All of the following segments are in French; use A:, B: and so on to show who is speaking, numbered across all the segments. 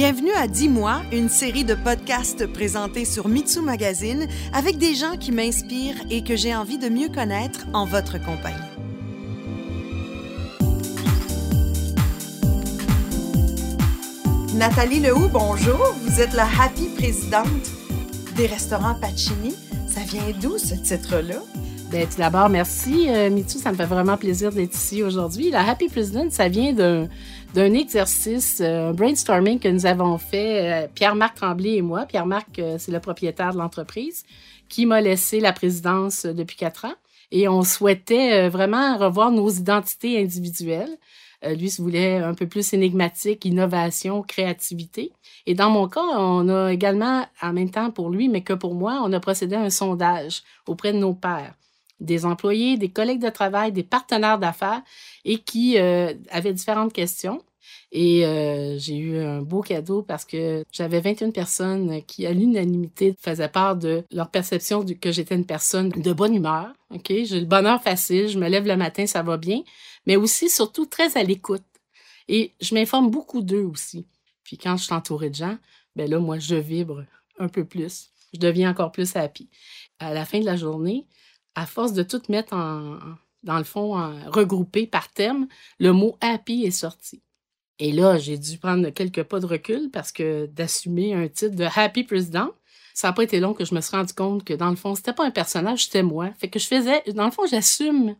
A: Bienvenue à Dis-moi, une série de podcasts présentés sur Mitsu Magazine avec des gens qui m'inspirent et que j'ai envie de mieux connaître en votre compagnie. Nathalie Lehoux, bonjour. Vous êtes la happy présidente des restaurants Pacini. Ça vient d'où ce titre-là?
B: Bien, tout d'abord, merci, euh, Mitsu. Ça me fait vraiment plaisir d'être ici aujourd'hui. La Happy President, ça vient d'un, d'un exercice, euh, un brainstorming que nous avons fait, euh, Pierre-Marc Tremblay et moi. Pierre-Marc, c'est le propriétaire de l'entreprise, qui m'a laissé la présidence depuis quatre ans. Et on souhaitait vraiment revoir nos identités individuelles. lui se voulait un peu plus énigmatique, innovation, créativité. Et dans mon cas, on a également, en même temps pour lui, mais que pour moi, on a procédé à un sondage auprès de nos pairs des employés, des collègues de travail, des partenaires d'affaires et qui euh, avaient différentes questions. Et euh, j'ai eu un beau cadeau parce que j'avais 21 personnes qui, à l'unanimité, faisaient part de leur perception que j'étais une personne de bonne humeur. Ok, J'ai le bonheur facile, je me lève le matin, ça va bien, mais aussi, surtout, très à l'écoute. Et je m'informe beaucoup d'eux aussi. Puis quand je suis entourée de gens, ben là, moi, je vibre un peu plus. Je deviens encore plus happy. À la fin de la journée, à force de tout mettre en, dans le fond, regroupé par thème, le mot happy est sorti. Et là, j'ai dû prendre quelques pas de recul parce que d'assumer un titre de Happy President, ça n'a pas été long que je me suis rendu compte que dans le fond, c'était pas un personnage, c'était moi. Fait que je faisais, dans le fond, j'assume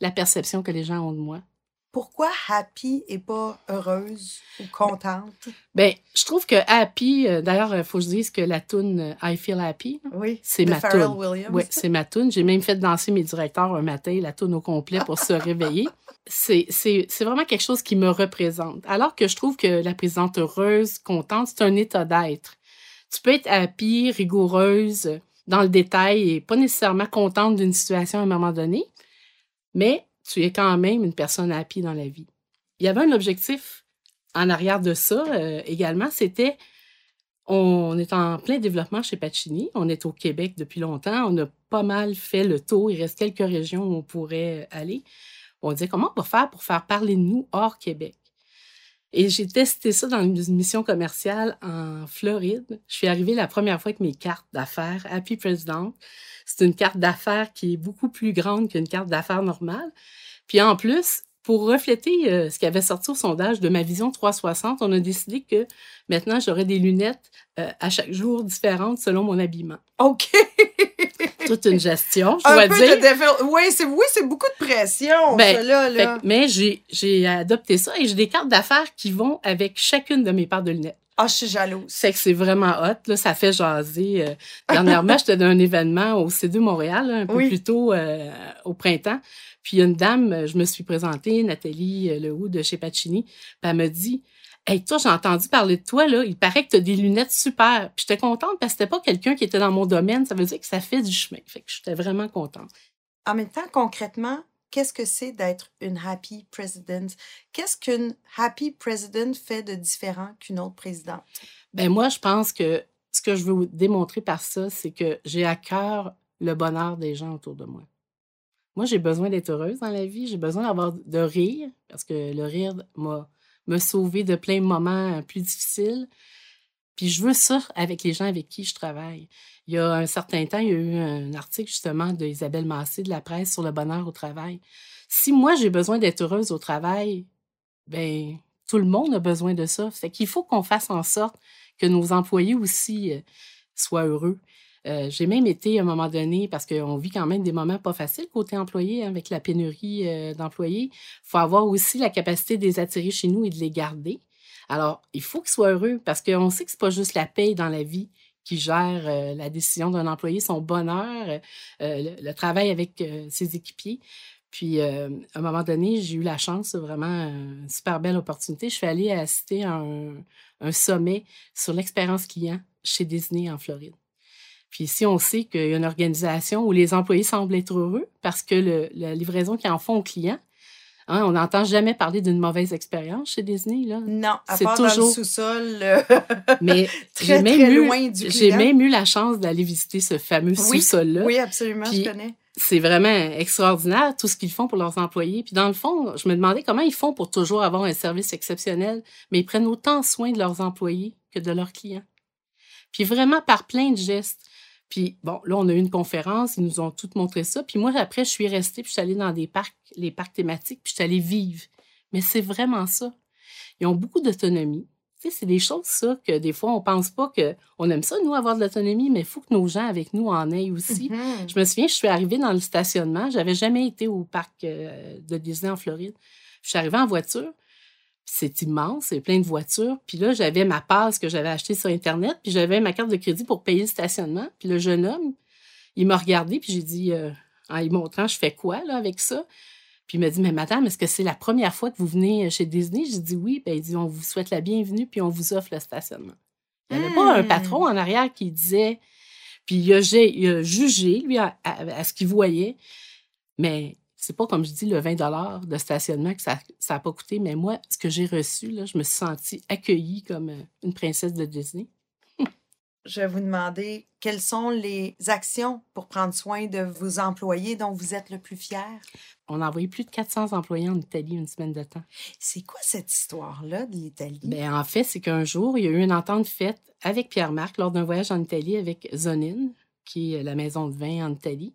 B: la perception que les gens ont de moi
A: pourquoi happy et pas heureuse ou contente?
B: Ben, je trouve que happy, euh, d'ailleurs, il faut que je dise que la tune euh, I Feel Happy,
A: oui,
B: c'est ma tune. Oui, c'est ma tune. J'ai même fait danser mes directeurs un matin, la tune au complet pour se réveiller. C'est vraiment quelque chose qui me représente. Alors que je trouve que la présidente heureuse, contente, c'est un état d'être. Tu peux être happy, rigoureuse, dans le détail et pas nécessairement contente d'une situation à un moment donné, mais tu es quand même une personne happy dans la vie. Il y avait un objectif en arrière de ça euh, également, c'était on est en plein développement chez Pacini. On est au Québec depuis longtemps. On a pas mal fait le tour. Il reste quelques régions où on pourrait aller. On disait comment on va faire pour faire parler de nous hors Québec? Et j'ai testé ça dans une mission commerciale en Floride. Je suis arrivée la première fois avec mes cartes d'affaires Happy President. C'est une carte d'affaires qui est beaucoup plus grande qu'une carte d'affaires normale. Puis en plus, pour refléter euh, ce qui avait sorti au sondage de ma vision 360, on a décidé que maintenant, j'aurais des lunettes euh, à chaque jour différentes selon mon habillement.
A: OK!
B: Toute une gestion, je dois
A: dire. Oui, c'est oui, beaucoup de pression,
B: ben, là. mais j'ai adopté ça et j'ai des cartes d'affaires qui vont avec chacune de mes paires de lunettes.
A: Ah, je suis jalouse.
B: C'est que c'est vraiment hot. Là, ça fait jaser. Euh, dernièrement, j'étais dans un événement au C2 Montréal, un peu plus tôt euh, au printemps. Puis il y a une dame, je me suis présentée, Nathalie euh, Lehoux de chez Pacini. Puis elle me dit Hey, toi, j'ai entendu parler de toi, là. Il paraît que tu as des lunettes super. Puis j'étais contente parce que c'était pas quelqu'un qui était dans mon domaine. Ça veut dire que ça fait du chemin. Fait que j'étais vraiment contente.
A: En même temps, concrètement, qu'est-ce que c'est d'être une happy president? Qu'est-ce qu'une happy president fait de différent qu'une autre présidente?
B: Ben moi, je pense que ce que je veux vous démontrer par ça, c'est que j'ai à cœur le bonheur des gens autour de moi. Moi, j'ai besoin d'être heureuse dans la vie, j'ai besoin d'avoir de rire, parce que le rire m'a me sauvé de plein de moments plus difficiles. Puis je veux ça avec les gens avec qui je travaille. Il y a un certain temps, il y a eu un article justement d'Isabelle Massé de la presse sur le bonheur au travail. Si moi j'ai besoin d'être heureuse au travail, ben tout le monde a besoin de ça. Fait qu'il faut qu'on fasse en sorte que nos employés aussi euh, soient heureux. Euh, j'ai même été à un moment donné, parce qu'on vit quand même des moments pas faciles côté employé, hein, avec la pénurie euh, d'employés. Il faut avoir aussi la capacité de les attirer chez nous et de les garder. Alors, il faut qu'ils soient heureux parce qu'on sait que c'est pas juste la paye dans la vie qui gère euh, la décision d'un employé, son bonheur, le, travail avec ses équipiers. Puis, à un moment donné, j'ai eu la chance, vraiment une super belle opportunité. Je suis allée assister à un, sommet sur l'expérience client chez Disney en Floride. Puis ici, on sait qu'il y a une organisation où les employés semblent être heureux parce que la livraison qu'ils en font aux clients, Hein, on n'entend jamais parler d'une mauvaise expérience chez Disney. Là.
A: Non, à part toujours... dans le sous-sol.
B: Mais
A: très, très loin du
B: J'ai même eu la chance d'aller visiter ce fameux sous-sol-là.
A: Oui, absolument, je connais.
B: c'est vraiment extraordinaire tout ce qu'ils font pour leurs employés. Puis dans le fond, je me demandais comment ils font pour toujours avoir un service exceptionnel, mais ils prennent autant soin de leurs employés que de leurs clients. Puis vraiment par plein de gestes. Puis bon, là, on a eu une conférence, ils nous ont toutes montré ça. Puis moi, après, je suis restée, puis je suis allée dans des parcs, les parcs thématiques, puis je suis allée vivre. Mais c'est vraiment ça. Ils ont beaucoup d'autonomie. Tu sais, c'est des choses, ça, que des fois, on pense pas que on aime ça, nous, avoir de l'autonomie, mais il faut que nos gens avec nous en aient aussi.
A: Mhm.
B: Je me souviens, je suis arrivée dans le stationnement. J'avais jamais été au parc euh, de Disney en Floride. Je suis arrivée en voiture. C'est immense, c'est plein de voitures. Puis là, j'avais ma passe que j'avais achetée sur Internet, puis j'avais ma carte de crédit pour payer le stationnement. Puis le jeune homme, il m'a regardé, puis j'ai dit, euh, en lui montrant, je fais quoi là avec ça? Puis il m'a dit, mais madame, est-ce que c'est la première fois que vous venez chez Disney? J'ai dit oui. Ben, il dit, on vous souhaite la bienvenue, puis on vous offre le stationnement. Il n'y avait pas un
A: Hmm.
B: patron en arrière qui disait, puis il a, gé- il a jugé, lui, à, à- à ce qu'il voyait. Mais c'est pas, comme je dis, le 20 de stationnement que ça n'a pas coûté. Mais moi, ce que j'ai reçu, là, je me suis sentie accueillie comme euh, une princesse de Disney.
A: Je vais vous demander quelles sont les actions pour prendre soin de vos employés dont vous êtes le plus fier?
B: On a envoyé plus de 400 employés en Italie une semaine de temps.
A: C'est quoi cette histoire-là de l'Italie?
B: Ben, en fait, c'est qu'un jour, il y a eu une entente faite avec Pierre-Marc lors d'un voyage en Italie avec Zonin, qui est la maison de vin en Italie.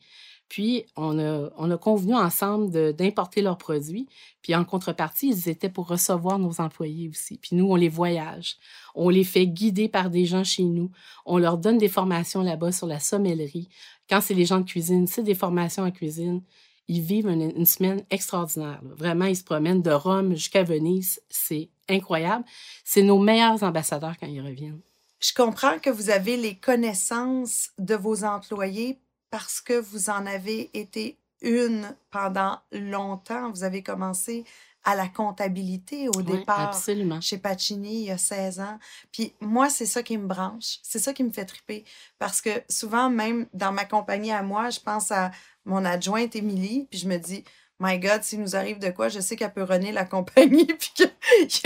B: Puis, on a, on a convenu ensemble d'importer leurs produits. Puis, en contrepartie, ils étaient pour recevoir nos employés aussi. Puis, nous, on les voyage. On les fait guider par des gens chez nous. On leur donne des formations là-bas sur la sommellerie. Quand c'est les gens de cuisine, c'est des formations en cuisine. Ils vivent une, semaine extraordinaire. Vraiment, ils se promènent de Rome jusqu'à Venise. C'est incroyable. C'est nos meilleurs ambassadeurs quand ils reviennent.
A: Je comprends que vous avez les connaissances de vos employés parce que vous en avez été une pendant longtemps. Vous avez commencé à la comptabilité au départ
B: absolument.
A: chez Pacini il y a 16 ans. Puis moi, c'est ça qui me branche. C'est ça qui me fait triper. Parce que souvent, même dans ma compagnie à moi, je pense à mon adjointe Émilie, puis je me dis, My God, s'il nous arrive de quoi, je sais qu'elle peut runner la compagnie, puis qu'il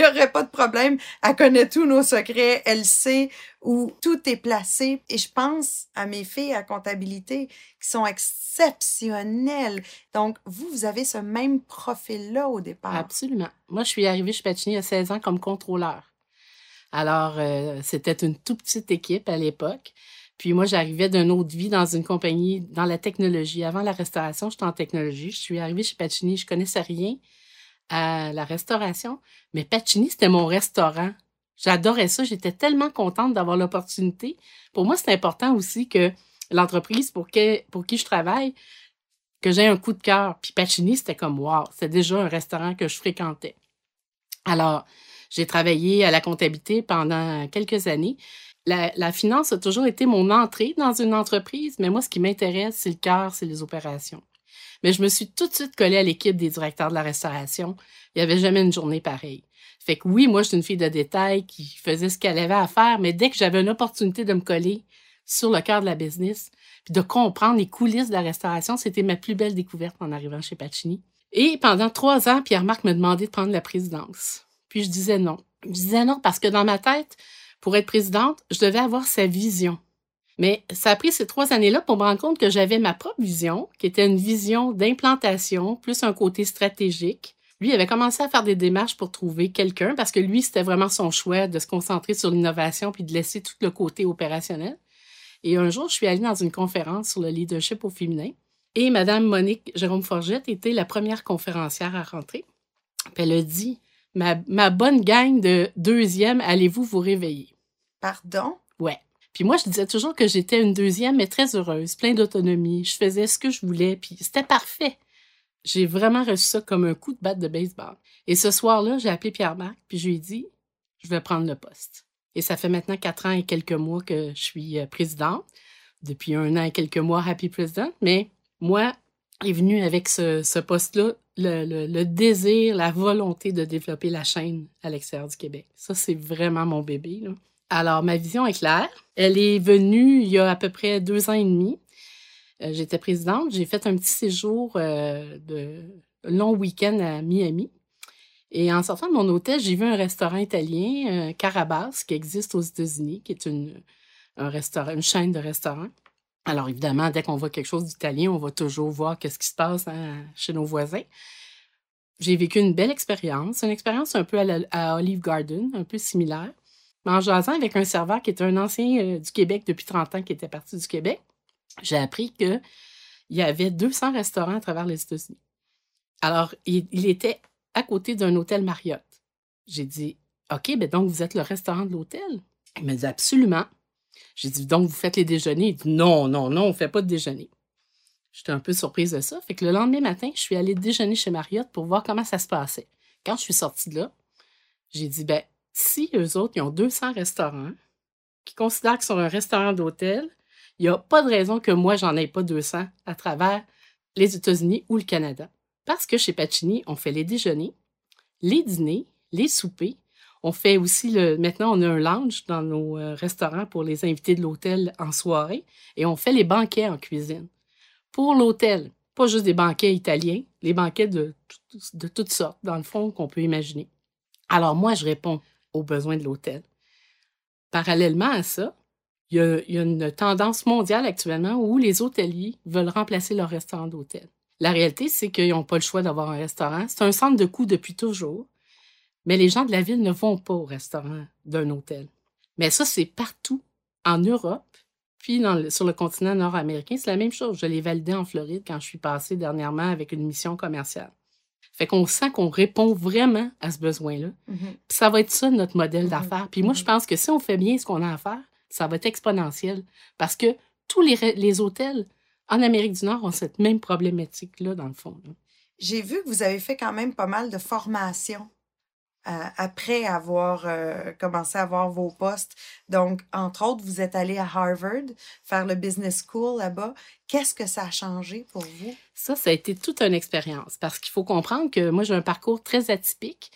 A: n'y aurait pas de problème. Elle connaît tous nos secrets, elle sait où tout est placé. Et je pense à mes filles à comptabilité qui sont exceptionnelles. Donc, vous, vous avez ce même profil-là au départ.
B: Absolument. Moi, je suis arrivée chez Pacini à 16 ans comme contrôleur. Alors, euh, c'était une toute petite équipe à l'époque. Puis moi, j'arrivais d'une autre vie dans une compagnie dans la technologie. Avant la restauration, j'étais en technologie. Je suis arrivée chez Pacini, je connaissais rien à la restauration, mais Pacini, c'était mon restaurant. J'adorais ça. J'étais tellement contente d'avoir l'opportunité. Pour moi, c'est important aussi que l'entreprise pour, qui je travaille, que j'ai un coup de cœur. Puis Pacini, c'était comme wow, c'était déjà un restaurant que je fréquentais. Alors, j'ai travaillé à la comptabilité pendant quelques années. La, finance a toujours été mon entrée dans une entreprise, mais moi, ce qui m'intéresse, c'est le cœur, c'est les opérations. Mais je me suis tout de suite collée à l'équipe des directeurs de la restauration. Il n'y avait jamais une journée pareille. Fait que oui, moi, je suis une fille de détail qui faisait ce qu'elle avait à faire, mais dès que j'avais une opportunité de me coller sur le cœur de la business, puis de comprendre les coulisses de la restauration, c'était ma plus belle découverte en arrivant chez Pacini. Et pendant trois ans, Pierre-Marc me demandait de prendre la présidence. Puis je disais non. Je disais non parce que dans ma tête, pour être présidente, je devais avoir sa vision. Mais ça a pris ces trois années-là pour me rendre compte que j'avais ma propre vision, qui était une vision d'implantation, plus un côté stratégique. Lui avait commencé à faire des démarches pour trouver quelqu'un parce que lui, c'était vraiment son choix de se concentrer sur l'innovation puis de laisser tout le côté opérationnel. Et un jour, je suis allée dans une conférence sur le leadership au féminin et Madame Monique Jérôme Forgette était la première conférencière à rentrer. Elle a dit ma, ma bonne gang de deuxième, allez-vous vous réveiller?
A: Pardon?
B: Ouais. Puis moi, je disais toujours que j'étais une deuxième, mais très heureuse, plein d'autonomie. Je faisais ce que je voulais, puis c'était parfait. J'ai vraiment reçu ça comme un coup de batte de baseball. Et ce soir-là, j'ai appelé Pierre-Marc, puis je lui ai dit, je vais prendre le poste. Et ça fait maintenant quatre ans et quelques mois que je suis euh, présidente. Depuis un an et quelques mois, Happy President. Mais moi, est venu avec ce, ce poste-là le, désir, la volonté de développer la chaîne à l'extérieur du Québec. Ça, c'est vraiment mon bébé. Alors, ma vision est claire. Elle est venue il y a à peu près deux ans et demi. Euh, J'étais présidente. J'ai fait un petit séjour euh, de long week-end à Miami. Et en sortant de mon hôtel, j'ai vu un restaurant italien, euh, Carabas, qui existe aux États-Unis, qui est un restaurant, une chaîne de restaurants. Alors, évidemment, dès qu'on voit quelque chose d'italien, on va toujours voir qu'est-ce qui se passe hein, chez nos voisins. J'ai vécu une belle expérience, une expérience un peu à, Olive Garden, un peu similaire. Mais en jasant avec un serveur qui est un ancien euh, du Québec depuis 30 ans, qui était parti du Québec, j'ai appris qu'il y avait 200 restaurants à travers les États-Unis. Alors, il, était à côté d'un hôtel Marriott. J'ai dit, OK, ben donc vous êtes le restaurant de l'hôtel? Il m'a dit, absolument. J'ai dit, donc vous faites les déjeuners? Il dit, non, non, non, on ne fait pas de déjeuner. J'étais un peu surprise de ça. Fait que le lendemain matin, je suis allée déjeuner chez Marriott pour voir comment ça se passait. Quand je suis sortie de là, j'ai dit, ben, si eux autres, ils ont 200 restaurants, qui considèrent qu'ils sont un restaurant d'hôtel, il n'y a pas de raison que moi, j'en ai pas 200 à travers les États-Unis ou le Canada. Parce que chez Pacini, on fait les déjeuners, les dîners, les soupers. On fait aussi le. Maintenant, on a un lounge dans nos euh, restaurants pour les invités de l'hôtel en soirée et on fait les banquets en cuisine. Pour l'hôtel, pas juste des banquets italiens, les banquets de, de toutes sortes, dans le fond, qu'on peut imaginer. Alors, moi, je réponds aux besoins de l'hôtel. Parallèlement à ça, il y, a, une tendance mondiale actuellement où les hôteliers veulent remplacer leur restaurant d'hôtel. La réalité, c'est qu'ils n'ont pas le choix d'avoir un restaurant. C'est un centre de coût depuis toujours, mais les gens de la ville ne vont pas au restaurant d'un hôtel. Mais ça, c'est partout en Europe, puis sur le continent nord-américain, c'est la même chose. Je l'ai validé en Floride quand je suis passée dernièrement avec une mission commerciale. Fait qu'on sent qu'on répond vraiment à ce besoin-là. Mm-hmm. ça va être ça notre modèle mm-hmm. d'affaires. Puis moi, je mm-hmm. pense que si on fait bien ce qu'on a à faire, ça va être exponentiel parce que tous les, hôtels en Amérique du Nord ont cette même problématique-là, dans le fond.
A: J'ai vu que vous avez fait quand même pas mal de formations après avoir euh, commencé à avoir vos postes. Donc, entre autres, vous êtes allé à Harvard faire le business school là-bas. Qu'est-ce que ça a changé pour vous?
B: Ça, ça a été toute une expérience parce qu'il faut comprendre que moi, j'ai un parcours très atypique.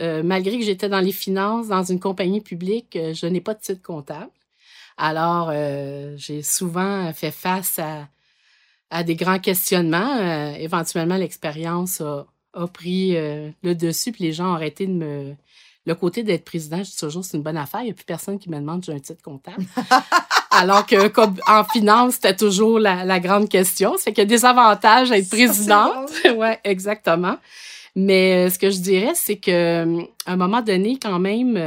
B: Euh, malgré que j'étais dans les finances, dans une compagnie publique, je n'ai pas de titre comptable. Alors, euh, j'ai souvent fait face à, à des grands questionnements. Euh, éventuellement, l'expérience a, a, pris euh, le dessus, puis les gens ont arrêté de me... Le côté d'être président, je dis toujours, c'est une bonne affaire. Il n'y a plus personne qui me demande j'ai un titre comptable. Alors que, comme en finance, c'était toujours la, la, grande question. C'est qu'il y a des avantages à être présidente. oui, exactement. Mais ce que je dirais, c'est que à un moment donné, quand même,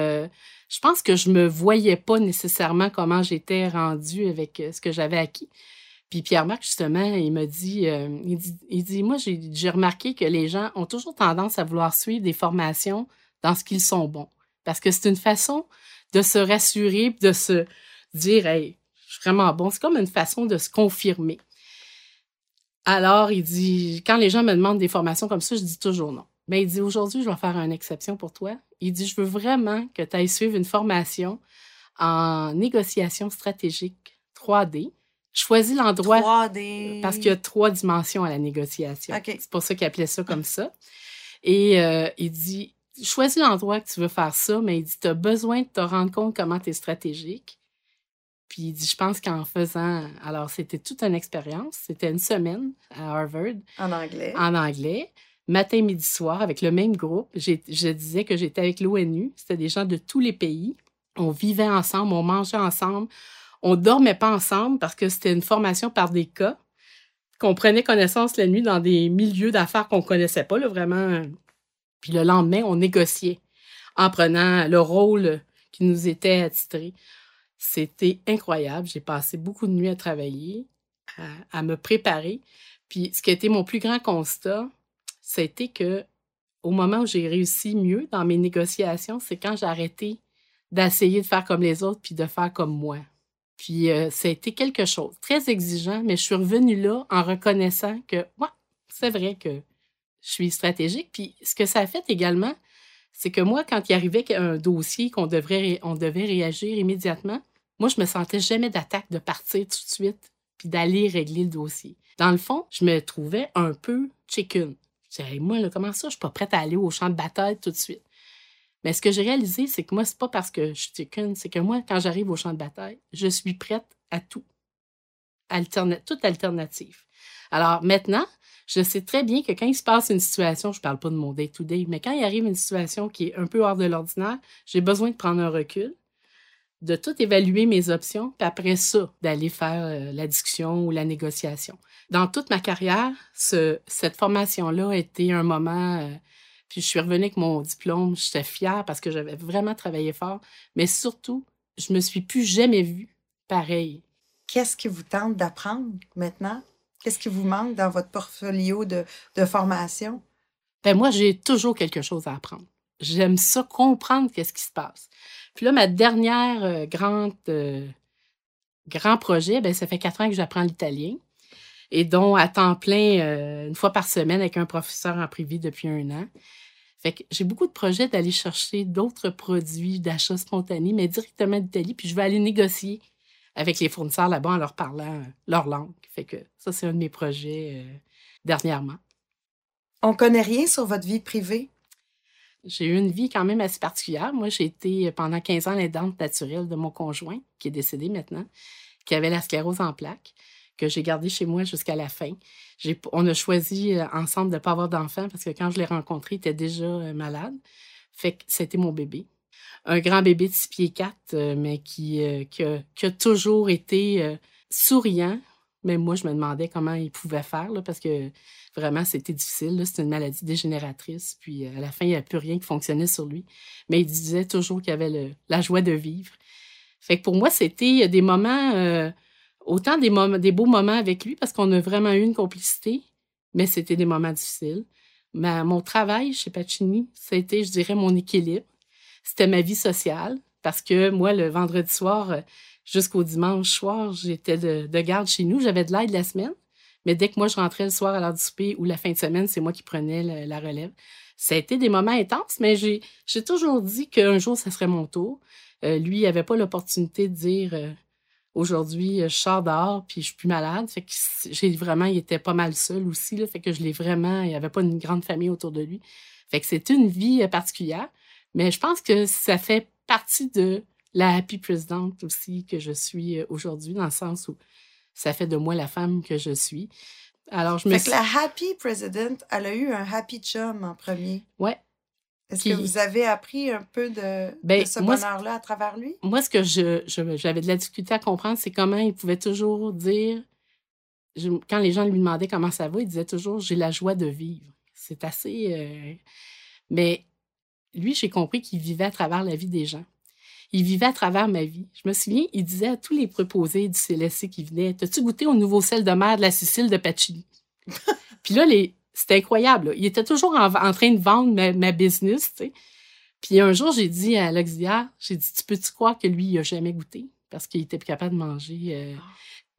B: je pense que je me voyais pas nécessairement comment j'étais rendue avec euh, ce que j'avais acquis. Puis Pierre-Marc, justement, il m'a dit, euh, il dit, il dit, moi, j'ai remarqué que les gens ont toujours tendance à vouloir suivre des formations dans ce qu'ils sont bons. Parce que c'est une façon de se rassurer, de se dire, hey, je suis vraiment bon. C'est comme une façon de se confirmer. Alors, il dit, quand les gens me demandent des formations comme ça, je dis toujours non. Mais il dit, aujourd'hui, je vais faire une exception pour toi. Il dit, je veux vraiment que tu ailles suivre une formation en négociation stratégique 3D. Choisis l'endroit 3D. parce qu'il y a trois dimensions à la négociation. C'est pour ça qu'il appelait ça comme ça. Et euh, il dit, choisis l'endroit que tu veux faire ça, mais il dit, tu as besoin de te rendre compte comment tu es stratégique. Puis il dit, je pense qu'en faisant, alors c'était toute une expérience, c'était une semaine à Harvard.
A: En anglais.
B: En anglais matin, midi, soir, avec le même groupe. Je disais que j'étais avec l'ONU. C'était des gens de tous les pays. On vivait ensemble, on mangeait ensemble. On dormait pas ensemble parce que c'était une formation par des cas qu'on prenait connaissance la nuit dans des milieux d'affaires qu'on connaissait pas, là, vraiment. Puis le lendemain, on négociait en prenant le rôle qui nous était attitré. C'était incroyable. J'ai passé beaucoup de nuits à travailler, à, me préparer. Puis ce qui a été mon plus grand constat, c'était que au moment où j'ai réussi mieux dans mes négociations, c'est quand j'ai arrêté d'essayer de faire comme les autres puis de faire comme moi. Puis euh, ça a été quelque chose très exigeant, mais je suis revenue là en reconnaissant que ouais, c'est vrai que je suis stratégique. Puis ce que ça a fait également, c'est que moi, quand il arrivait un dossier qu'on devrait, on devait réagir immédiatement, moi, je me sentais jamais d'attaque de partir tout de suite puis d'aller régler le dossier. Dans le fond, je me trouvais un peu chicken. Je disais, moi, là, comment ça, je suis pas prête à aller au champ de bataille tout de suite? Mais ce que j'ai réalisé, c'est que moi, c'est pas parce que je suis qu'une, c'est que moi, quand j'arrive au champ de bataille, je suis prête à tout. toute alternative. Alors maintenant, je sais très bien que quand il se passe une situation, je parle pas de mon day-to-day, mais quand il arrive une situation qui est un peu hors de l'ordinaire, j'ai besoin de prendre un recul, de tout évaluer mes options, puis après ça, d'aller faire euh, la discussion ou la négociation. Dans toute ma carrière, ce, cette formation-là a été un moment, euh, puis je suis revenue avec mon diplôme, j'étais fière parce que j'avais vraiment travaillé fort, mais surtout, je me suis plus jamais vue pareil.
A: Qu'est-ce qui vous tente d'apprendre maintenant? Qu'est-ce qui vous manque dans votre portfolio de, de formation?
B: Ben moi, j'ai toujours quelque chose à apprendre. J'aime ça, comprendre qu'est-ce qui se passe. Puis là, ma dernière euh, grande, euh, grand projet, ben, ça fait quatre ans que j'apprends l'italien et dont à temps plein, euh, une fois par semaine, avec un professeur en privé depuis un an. Fait que j'ai beaucoup de projets d'aller chercher d'autres produits d'achat spontané, mais directement d'Italie, puis je vais aller négocier avec les fournisseurs là-bas en leur parlant leur langue. Fait que ça, c'est un de mes projets dernièrement.
A: On connaît rien sur votre vie privée?
B: J'ai eu une vie quand même assez particulière. Moi, j'ai été pendant 15 ans l'aidante naturelle de mon conjoint, qui est décédé maintenant, qui avait la sclérose en plaques, que j'ai gardé chez moi jusqu'à la fin. On a choisi euh, ensemble de ne pas avoir d'enfant parce que quand je l'ai rencontré, il était déjà euh, malade. Fait que c'était mon bébé. Un grand bébé de 6 pieds 4, euh, mais qui, a, toujours été souriant. Mais moi, je me demandais comment il pouvait faire, parce que Vraiment, c'était difficile. C'est une maladie dégénératrice. Puis à la fin, il n'y a plus rien qui fonctionnait sur lui. Mais il disait toujours qu'il avait la joie de vivre. Fait que pour moi, c'était des moments, autant des, moments, beaux moments avec lui, parce qu'on a vraiment eu une complicité, mais c'était des moments difficiles. Mais mon travail chez Pacini, c'était, je dirais, mon équilibre. C'était ma vie sociale, parce que moi, le vendredi soir jusqu'au dimanche soir, j'étais de, de garde chez nous. J'avais de l'aide la semaine. Mais dès que moi, je rentrais le soir à l'heure du souper ou la fin de semaine, c'est moi qui prenais la relève. Ça a été des moments intenses, mais j'ai, toujours dit qu'un jour, ça serait mon tour. Euh, lui, il n'avait pas l'opportunité de dire euh, aujourd'hui, euh, je sors dehors puis je suis plus malade. Fait que j'ai vraiment, il était pas mal seul aussi. Là, fait que je l'ai vraiment, il n'y avait pas une grande famille autour de lui. Fait que c'est une vie particulière. Mais je pense que ça fait partie de la happy présidente aussi que je suis aujourd'hui, dans le sens où ça fait de moi la femme que je suis.
A: Alors, je me fait que la happy president, elle a eu un happy chum en premier.
B: Ouais.
A: Est-ce que vous avez appris un peu de, ben, ce bonheur-là à travers lui?
B: Moi, ce que je, j'avais de la difficulté à comprendre, c'est comment il pouvait toujours dire, quand les gens lui demandaient comment ça va, il disait toujours j'ai la joie de vivre. C'est assez. Euh, mais lui, j'ai compris qu'il vivait à travers la vie des gens il vivait à travers ma vie. Je me souviens, il disait à tous les préposés du CLSC qui venaient T'as-tu goûté au nouveau sel de mer de la Sicile de Pacini Puis là, les... c'était incroyable. Il était toujours en, train de vendre ma, business, tu sais. Puis un jour, j'ai dit à l'auxiliaire J'ai dit Tu peux-tu croire que lui, il n'a jamais goûté? Parce qu'il était plus capable de manger. Euh.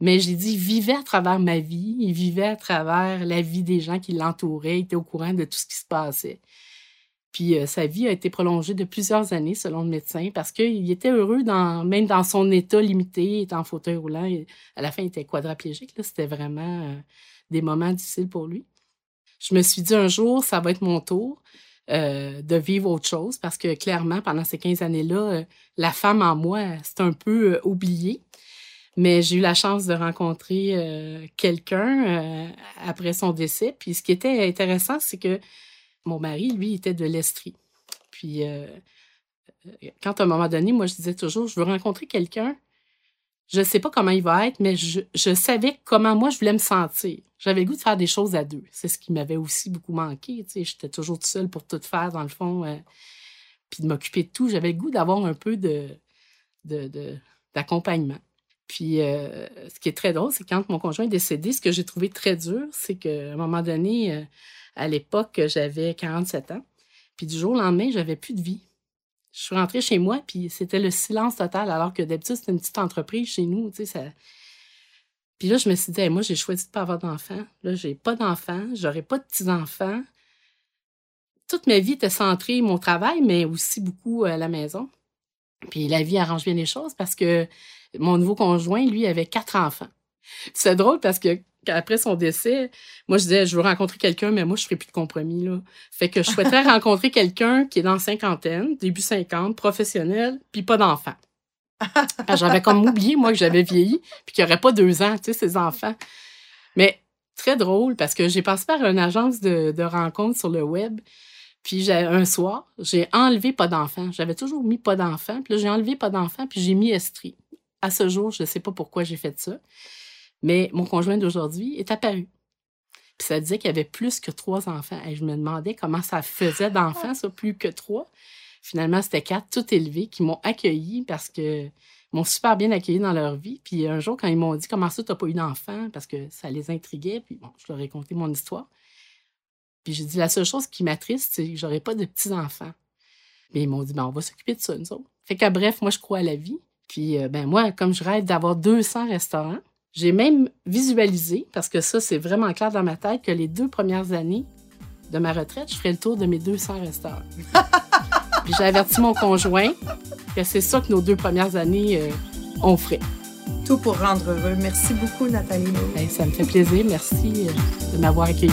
B: Mais j'ai dit, il vivait à travers ma vie, il vivait à travers la vie des gens qui l'entouraient, il était au courant de tout ce qui se passait. Puis euh, sa vie a été prolongée de plusieurs années, selon le médecin, parce qu'il était heureux, dans, même dans son état limité, en fauteuil roulant. à la fin, il était quadraplégique. C'était vraiment euh, des moments difficiles pour lui. Je me suis dit un jour, ça va être mon tour euh, de vivre autre chose, parce que clairement, pendant ces 15 années-là, la femme en moi, c'est un peu oublié. Mais j'ai eu la chance de rencontrer quelqu'un après son décès. Puis ce qui était intéressant, c'est que mon mari, lui, était de l'Estrie. Puis, euh, euh, quand à un moment donné, moi, je disais toujours, je veux rencontrer quelqu'un, je sais pas comment il va être, mais je, savais comment moi, je voulais me sentir. J'avais goût de faire des choses à deux. C'est ce qui m'avait aussi beaucoup manqué. J'étais toujours seule pour tout faire, dans le fond, euh, puis de m'occuper de tout. J'avais le goût d'avoir un peu d'accompagnement. Puis, ce qui est très drôle, c'est quand mon conjoint est décédé, ce que j'ai trouvé très dur, c'est qu'à un moment donné, à l'époque, j'avais 47 ans. Puis du jour au lendemain, j'avais plus de vie. Je suis rentrée chez moi, puis c'était le silence total, alors que d'habitude, c'était une petite entreprise chez nous, tu sais. Puis là, je me suis dit, moi, j'ai choisi de pas avoir d'enfants. Là, j'ai pas d'enfants, j'aurai pas de petits-enfants. Toute ma vie était centrée, mon travail, mais aussi beaucoup à la maison. Puis la vie arrange bien les choses parce que mon nouveau conjoint, lui, avait quatre enfants. C'est drôle parce que après son décès, moi, je disais, je veux rencontrer quelqu'un, mais moi, je ferai plus de compromis, là. Fait que je souhaiterais rencontrer quelqu'un qui est dans cinquantaine, début cinquante, professionnel, puis pas d'enfant. j'avais comme oublié, moi, que j'avais vieilli, puis qu'il n'y aurait pas deux ans, tu sais, ces enfants. Mais très drôle, parce que j'ai passé par une agence de, de rencontres sur le web, Puis j'ai- un soir, j'ai enlevé pas d'enfant. J'avais toujours mis pas d'enfant. Puis là, j'ai enlevé pas d'enfant, puis j'ai mis Estrie. À ce jour, je ne sais pas pourquoi j'ai fait ça. Mais mon conjoint d'aujourd'hui est apparu. Puis ça disait qu'il y avait plus que trois enfants. Et je me demandais comment ça faisait d'enfants, ça, plus que trois. Finalement, c'était quatre, tout élevés, qui m'ont accueilli parce que m'ont super bien accueilli dans leur vie. Puis un jour, quand ils m'ont dit comment ça, t'as pas eu d'enfant, parce que ça les intriguait, puis bon, je leur ai conté mon histoire. Puis j'ai dit, la seule chose qui m'attriste, c'est que j'aurais pas de petits-enfants. Mais ils m'ont dit, ben, on va s'occuper de ça, nous autres. Fait que bref, moi, je crois à la vie. Puis, euh, ben, moi, comme je rêve d'avoir 200 restaurants, j'ai même visualisé, parce que ça, c'est vraiment clair dans ma tête, que les deux premières années de ma retraite, je ferais le tour de mes 200 restaurants. Puis j'ai averti mon conjoint que c'est ça que nos deux premières années, euh, on ferait.
A: Tout pour rendre heureux. Merci beaucoup, Nathalie.
B: Ben, ça me fait plaisir. Merci euh, de m'avoir accueilli.